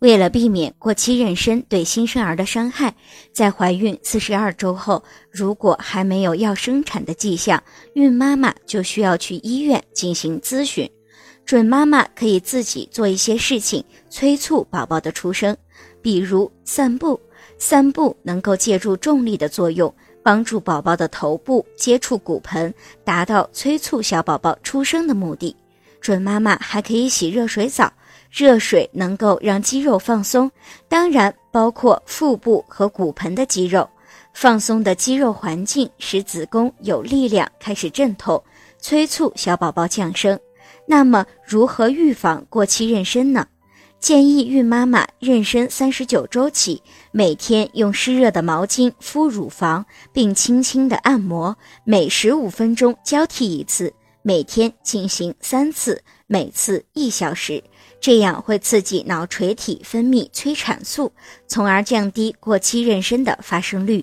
为了避免过期妊娠对新生儿的伤害，在怀孕四十二周后，如果还没有要生产的迹象，孕妈妈就需要去医院进行咨询。准妈妈可以自己做一些事情，催促宝宝的出生，比如散步。散步能够借助重力的作用，帮助宝宝的头部接触骨盆，达到催促小宝宝出生的目的。准妈妈还可以洗热水澡。热水能够让肌肉放松，当然包括腹部和骨盆的肌肉。放松的肌肉环境使子宫有力量开始阵痛，催促小宝宝降生。那么，如何预防过期妊娠呢？建议孕妈妈妊娠三十九周起，每天用湿热的毛巾敷乳房，并轻轻的按摩，每十五分钟交替一次，每天进行三次，每次一小时。这样会刺激脑垂体分泌催产素，从而降低过期妊娠的发生率。